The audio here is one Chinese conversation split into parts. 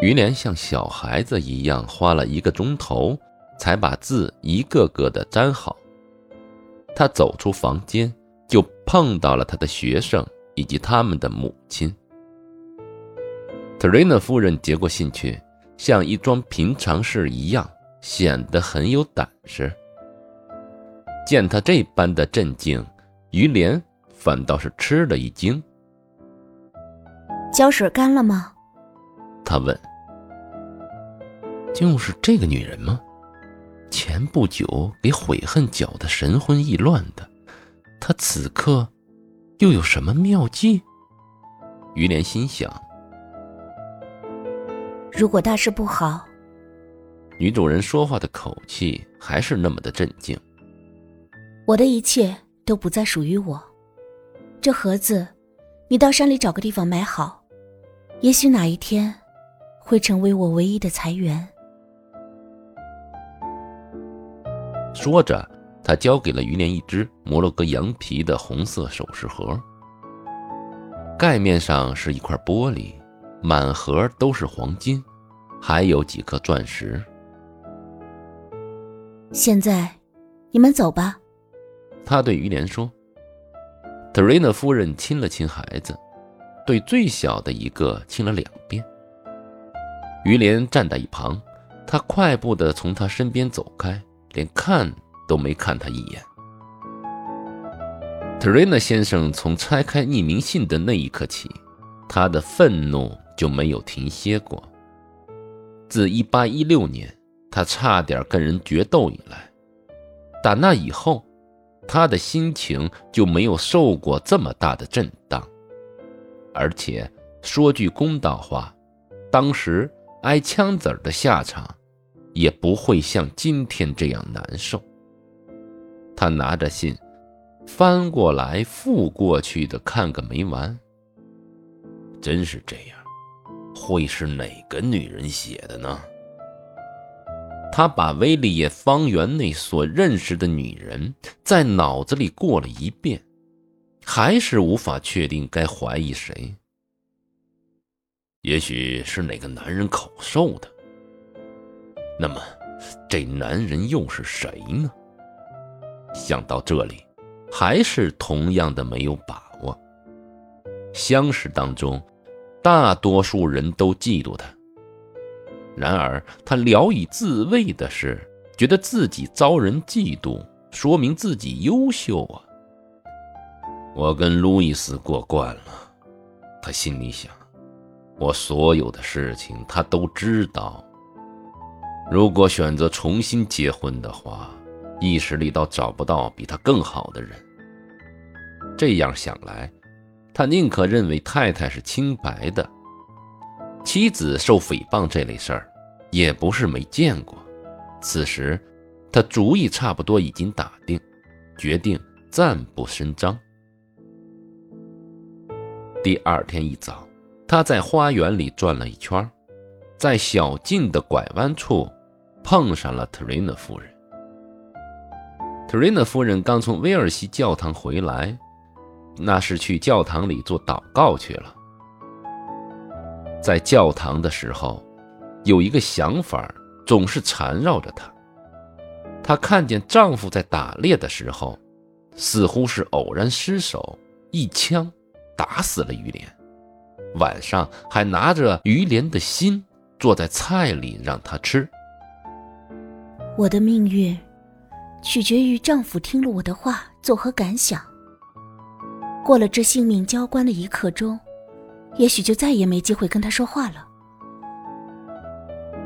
于连像小孩子一样，花了一个钟头才把字一个个的粘好。他走出房间，就碰到了他的学生以及他们的母亲。特瑞娜夫人接过信去，像一桩平常事一样，显得很有胆识。见他这般的镇静，于连反倒是吃了一惊。胶水干了吗？他问。就是这个女人吗？前不久给悔恨搅得神魂意乱的，她此刻又有什么妙计？于连心想。如果大事不好，女主人说话的口气还是那么的镇静。我的一切都不再属于我，这盒子，你到山里找个地方埋好，也许哪一天，会成为我唯一的财源。说着，他交给了于连一只摩洛哥羊皮的红色首饰盒，盖面上是一块玻璃，满盒都是黄金，还有几颗钻石。现在，你们走吧。他对于连说。特瑞娜夫人亲了亲孩子，对最小的一个亲了两遍。于连站在一旁，他快步地从他身边走开。连看都没看他一眼。特瑞娜先生从拆开匿名信的那一刻起，他的愤怒就没有停歇过。自1816年他差点跟人决斗以来，打那以后，他的心情就没有受过这么大的震荡。而且说句公道话，当时挨枪子儿的下场。也不会像今天这样难受。他拿着信，翻过来覆过去的看个没完。真是这样，会是哪个女人写的呢？他把威利耶方圆内所认识的女人在脑子里过了一遍，还是无法确定该怀疑谁。也许是哪个男人口授的。那么，这男人又是谁呢？想到这里，还是同样的没有把握。乡试当中，大多数人都嫉妒他。然而，他聊以自慰的是，觉得自己遭人嫉妒，说明自己优秀啊。我跟路易斯过惯了，他心里想，我所有的事情他都知道。如果选择重新结婚的话，意识里倒找不到比他更好的人。这样想来，他宁可认为太太是清白的。妻子受诽谤这类事儿，也不是没见过。此时，他主意差不多已经打定，决定暂不声张。第二天一早，他在花园里转了一圈，在小径的拐弯处。碰上了特瑞娜夫人。特瑞娜夫人刚从威尔西教堂回来，那是去教堂里做祷告去了。在教堂的时候，有一个想法总是缠绕着她。她看见丈夫在打猎的时候，似乎是偶然失手，一枪打死了于连。晚上还拿着于连的心坐在菜里让他吃。我的命运，取决于丈夫听了我的话作何感想。过了这性命交关的一刻钟，也许就再也没机会跟他说话了。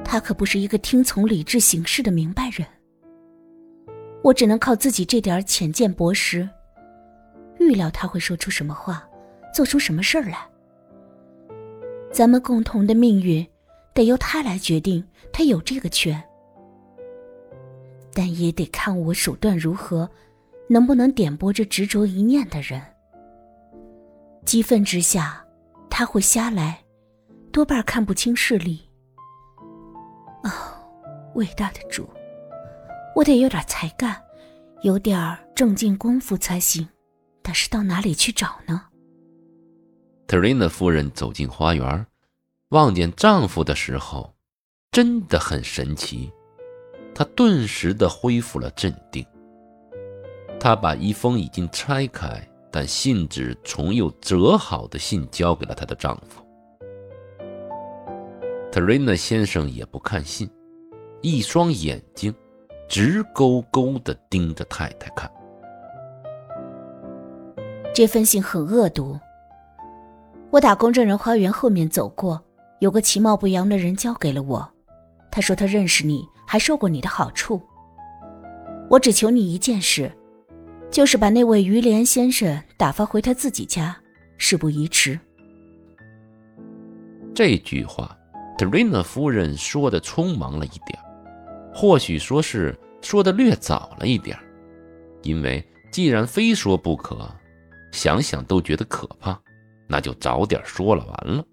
他可不是一个听从理智行事的明白人。我只能靠自己这点浅见薄识，预料他会说出什么话，做出什么事儿来。咱们共同的命运，得由他来决定，他有这个权。但也得看我手段如何，能不能点拨这执着一念的人。激愤之下，他会瞎来，多半看不清事理。哦，伟大的主，我得有点才干，有点正经功夫才行。但是到哪里去找呢？特瑞娜夫人走进花园，望见丈夫的时候，真的很神奇，她顿时的恢复了镇定。她把一封已经拆开但信纸重又折好的信交给了她的丈夫。特瑞娜先生也不看信，一双眼睛直勾勾地盯着太太看。这封信很恶毒。我打公证人花园后面走过，有个其貌不扬的人交给了我。他说他认识你，还受过你的好处。我只求你一件事，就是把那位于连先生打发回他自己家，事不宜迟。这句话。特瑞娜夫人说的匆忙了一点，或许说是说的略早了一点，因为既然非说不可，想想都觉得可怕，那就早点说了完了。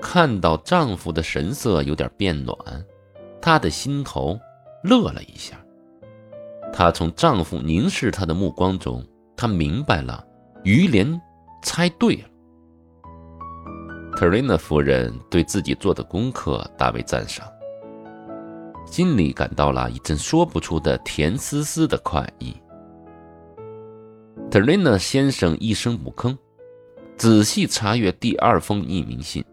看到丈夫的神色有点变暖，她的心头乐了一下。她从丈夫凝视她的目光中，她明白了，于连猜对了。特瑞娜夫人对自己做的功课大为赞赏，心里感到了一阵说不出的甜丝丝的快意。特瑞娜先生一声不吭，仔细查阅第二封匿名信。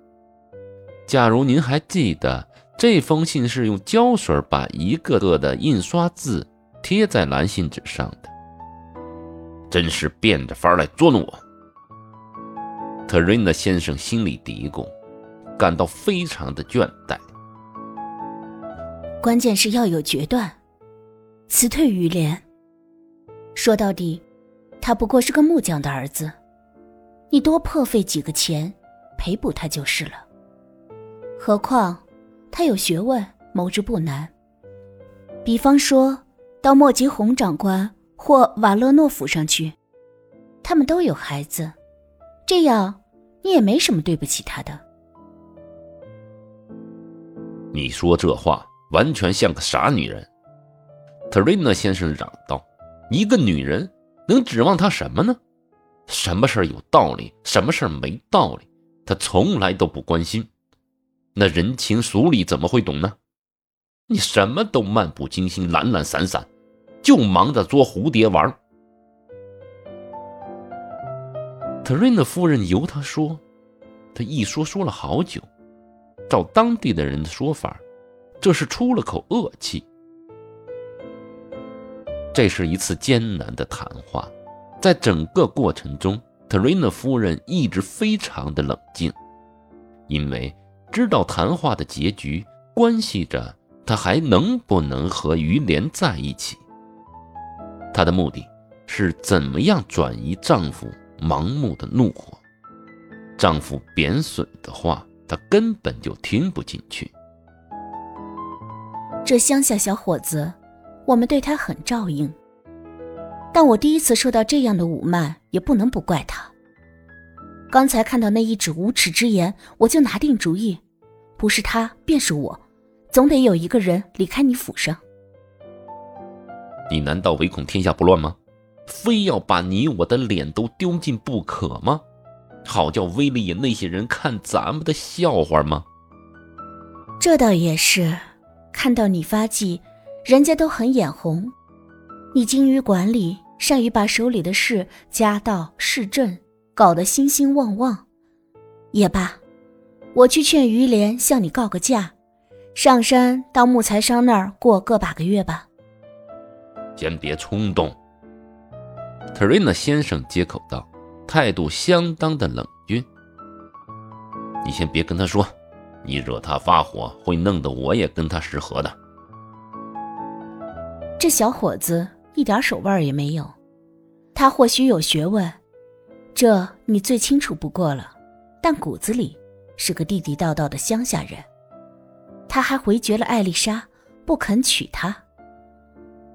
假如您还记得，这封信是用胶水把一个个的印刷字贴在蓝信纸上的，真是变着法来捉弄我。特瑞娜先生心里嘀咕，感到非常的倦怠。关键是要有决断，辞退于连。说到底，他不过是个木匠的儿子，你多破费几个钱，赔补他就是了。何况他有学问，谋之不难。比方说到莫吉洪长官或瓦勒诺府上去，他们都有孩子，这样。你也没什么对不起他的。你说这话完全像个傻女人。”特瑞娜先生嚷道，“一个女人能指望她什么呢？什么事儿有道理，什么事儿没道理，她从来都不关心。那人情俗理怎么会懂呢？你什么都漫不经心、懒懒散散，就忙着捉蝴蝶玩。”特瑞娜夫人由他说，他一说说了好久。照当地的人的说法，这是出了口恶气。这是一次艰难的谈话，在整个过程中，特瑞娜夫人一直非常的冷静，因为知道谈话的结局关系着她还能不能和于连在一起。她的目的是怎么样转移丈夫。盲目的怒火，丈夫贬损的话，她根本就听不进去。这乡下小伙子，我们对他很照应，但我第一次受到这样的侮慢，也不能不怪他。刚才看到那一纸无耻之言，我就拿定主意，不是他便是我，总得有一个人离开你府上。你难道唯恐天下不乱吗？非要把你我的脸都丢尽不可吗？好叫威利野那些人看咱们的笑话吗？这倒也是，看到你发迹，人家都很眼红。你精于管理，善于把手里的事、家道、市政搞得兴兴旺旺。也罢，我去劝于连向你告个假，上山到木材商那儿过个把个月吧。先别冲动。特瑞娜先生接口道，态度相当的冷峻。你先别跟他说，你惹他发火，会弄得我也跟他失和的。这小伙子一点手腕也没有，他或许有学问，这你最清楚不过了，但骨子里是个地地道道的乡下人。他还回绝了艾丽莎，不肯娶她。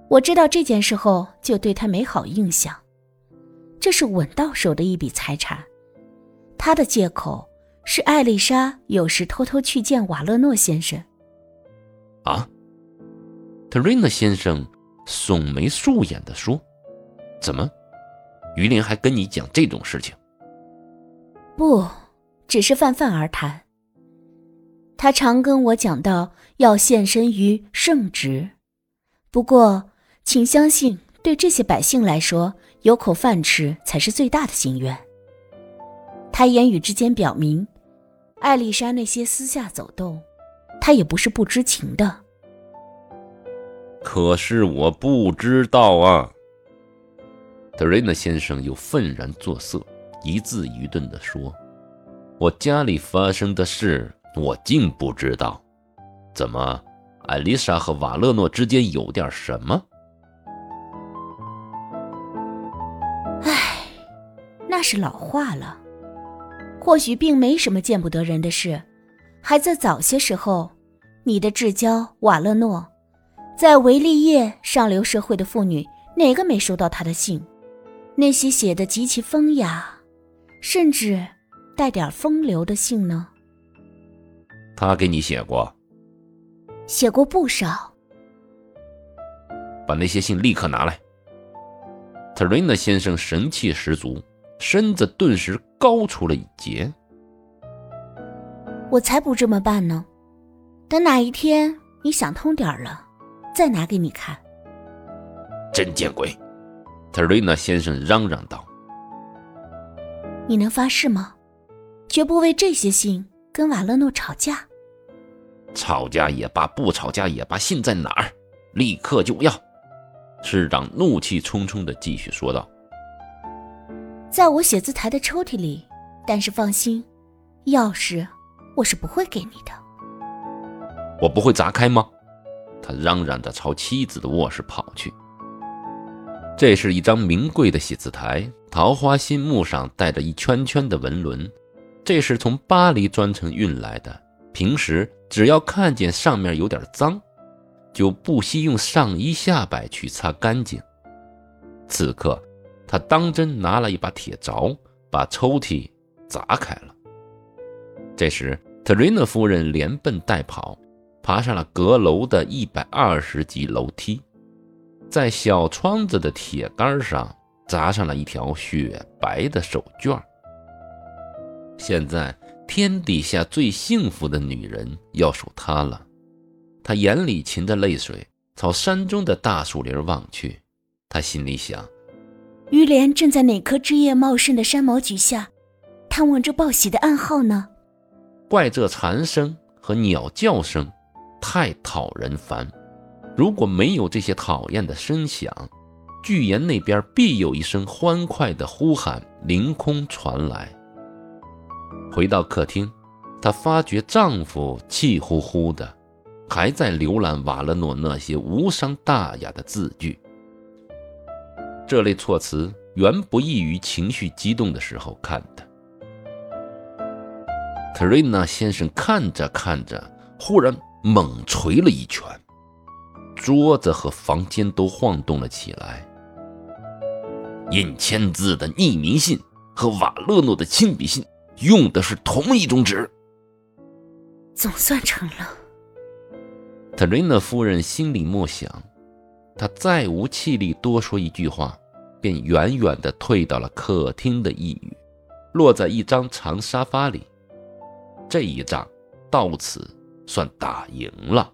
我知道这件事后，就对他没好印象。这是稳到手的一笔财产。他的借口是艾丽莎有时偷偷去见瓦勒诺先生。啊，特瑞娜先生耸眉竖眼地说：“怎么，于林还跟你讲这种事情？”不，只是泛泛而谈。他常跟我讲到要献身于圣职，不过，请相信，对这些百姓来说，有口饭吃才是最大的心愿。他言语之间表明，艾丽莎那些私下走动，他也不是不知情的。可是我不知道啊。德瑞纳先生又愤然作色，一字一顿地说：“我家里发生的事，我竟不知道。怎么，艾丽莎和瓦勒诺之间有点什么？”唉，那是老话了。或许并没什么见不得人的事，还在早些时候，你的至交瓦勒诺，在维利叶上流社会的妇女哪个没收到他的信？那些写的极其风雅，甚至带点风流的信呢？他给你写过？写过不少。把那些信立刻拿来。特瑞纳先生神气十足。身子顿时高出了一截。我才不这么办呢！等哪一天你想通点了，再拿给你看。真见鬼！特瑞娜先生嚷嚷道：“你能发誓吗？绝不为这些信跟瓦勒诺吵架？吵架也罢，不吵架也罢，信在哪儿？立刻就要！”市长怒气冲冲地继续说道。在我写字台的抽屉里，但是放心，钥匙我是不会给你的。我不会砸开吗？他嚷嚷着朝妻子的卧室跑去。这是一张名贵的写字台，桃花心木上带着一圈圈的纹轮，这是从巴黎专程运来的。平时只要看见上面有点脏，就不惜用上衣下摆去擦干净。此刻。他当真拿了一把铁凿，把抽屉砸开了。这时，特瑞娜夫人连奔带跑，爬上了阁楼的一百二十级楼梯，在小窗子的铁杆上砸上了一条雪白的手绢。现在，天底下最幸福的女人要数她了。她眼里噙着泪水，朝山中的大树林望去，她心里想。于莲正在哪棵枝叶茂盛的山毛榉下，探望着报喜的暗号呢？怪这蝉声和鸟叫声，太讨人烦。如果没有这些讨厌的声响，巨岩那边必有一声欢快的呼喊凌空传来。回到客厅，她发觉丈夫气呼呼的，还在浏览瓦勒诺那些无伤大雅的字句。这类措辞原不易于情绪激动的时候看的。特瑞娜先生看着看着，忽然猛捶了一拳，桌子和房间都晃动了起来。印签字的匿名信和瓦勒诺的亲笔信用的是同一种纸，总算成了。特瑞娜夫人心里默想。她再无气力多说一句话，便远远地退到了客厅的一隅，落在一张长沙发里。这一仗到此算打赢了。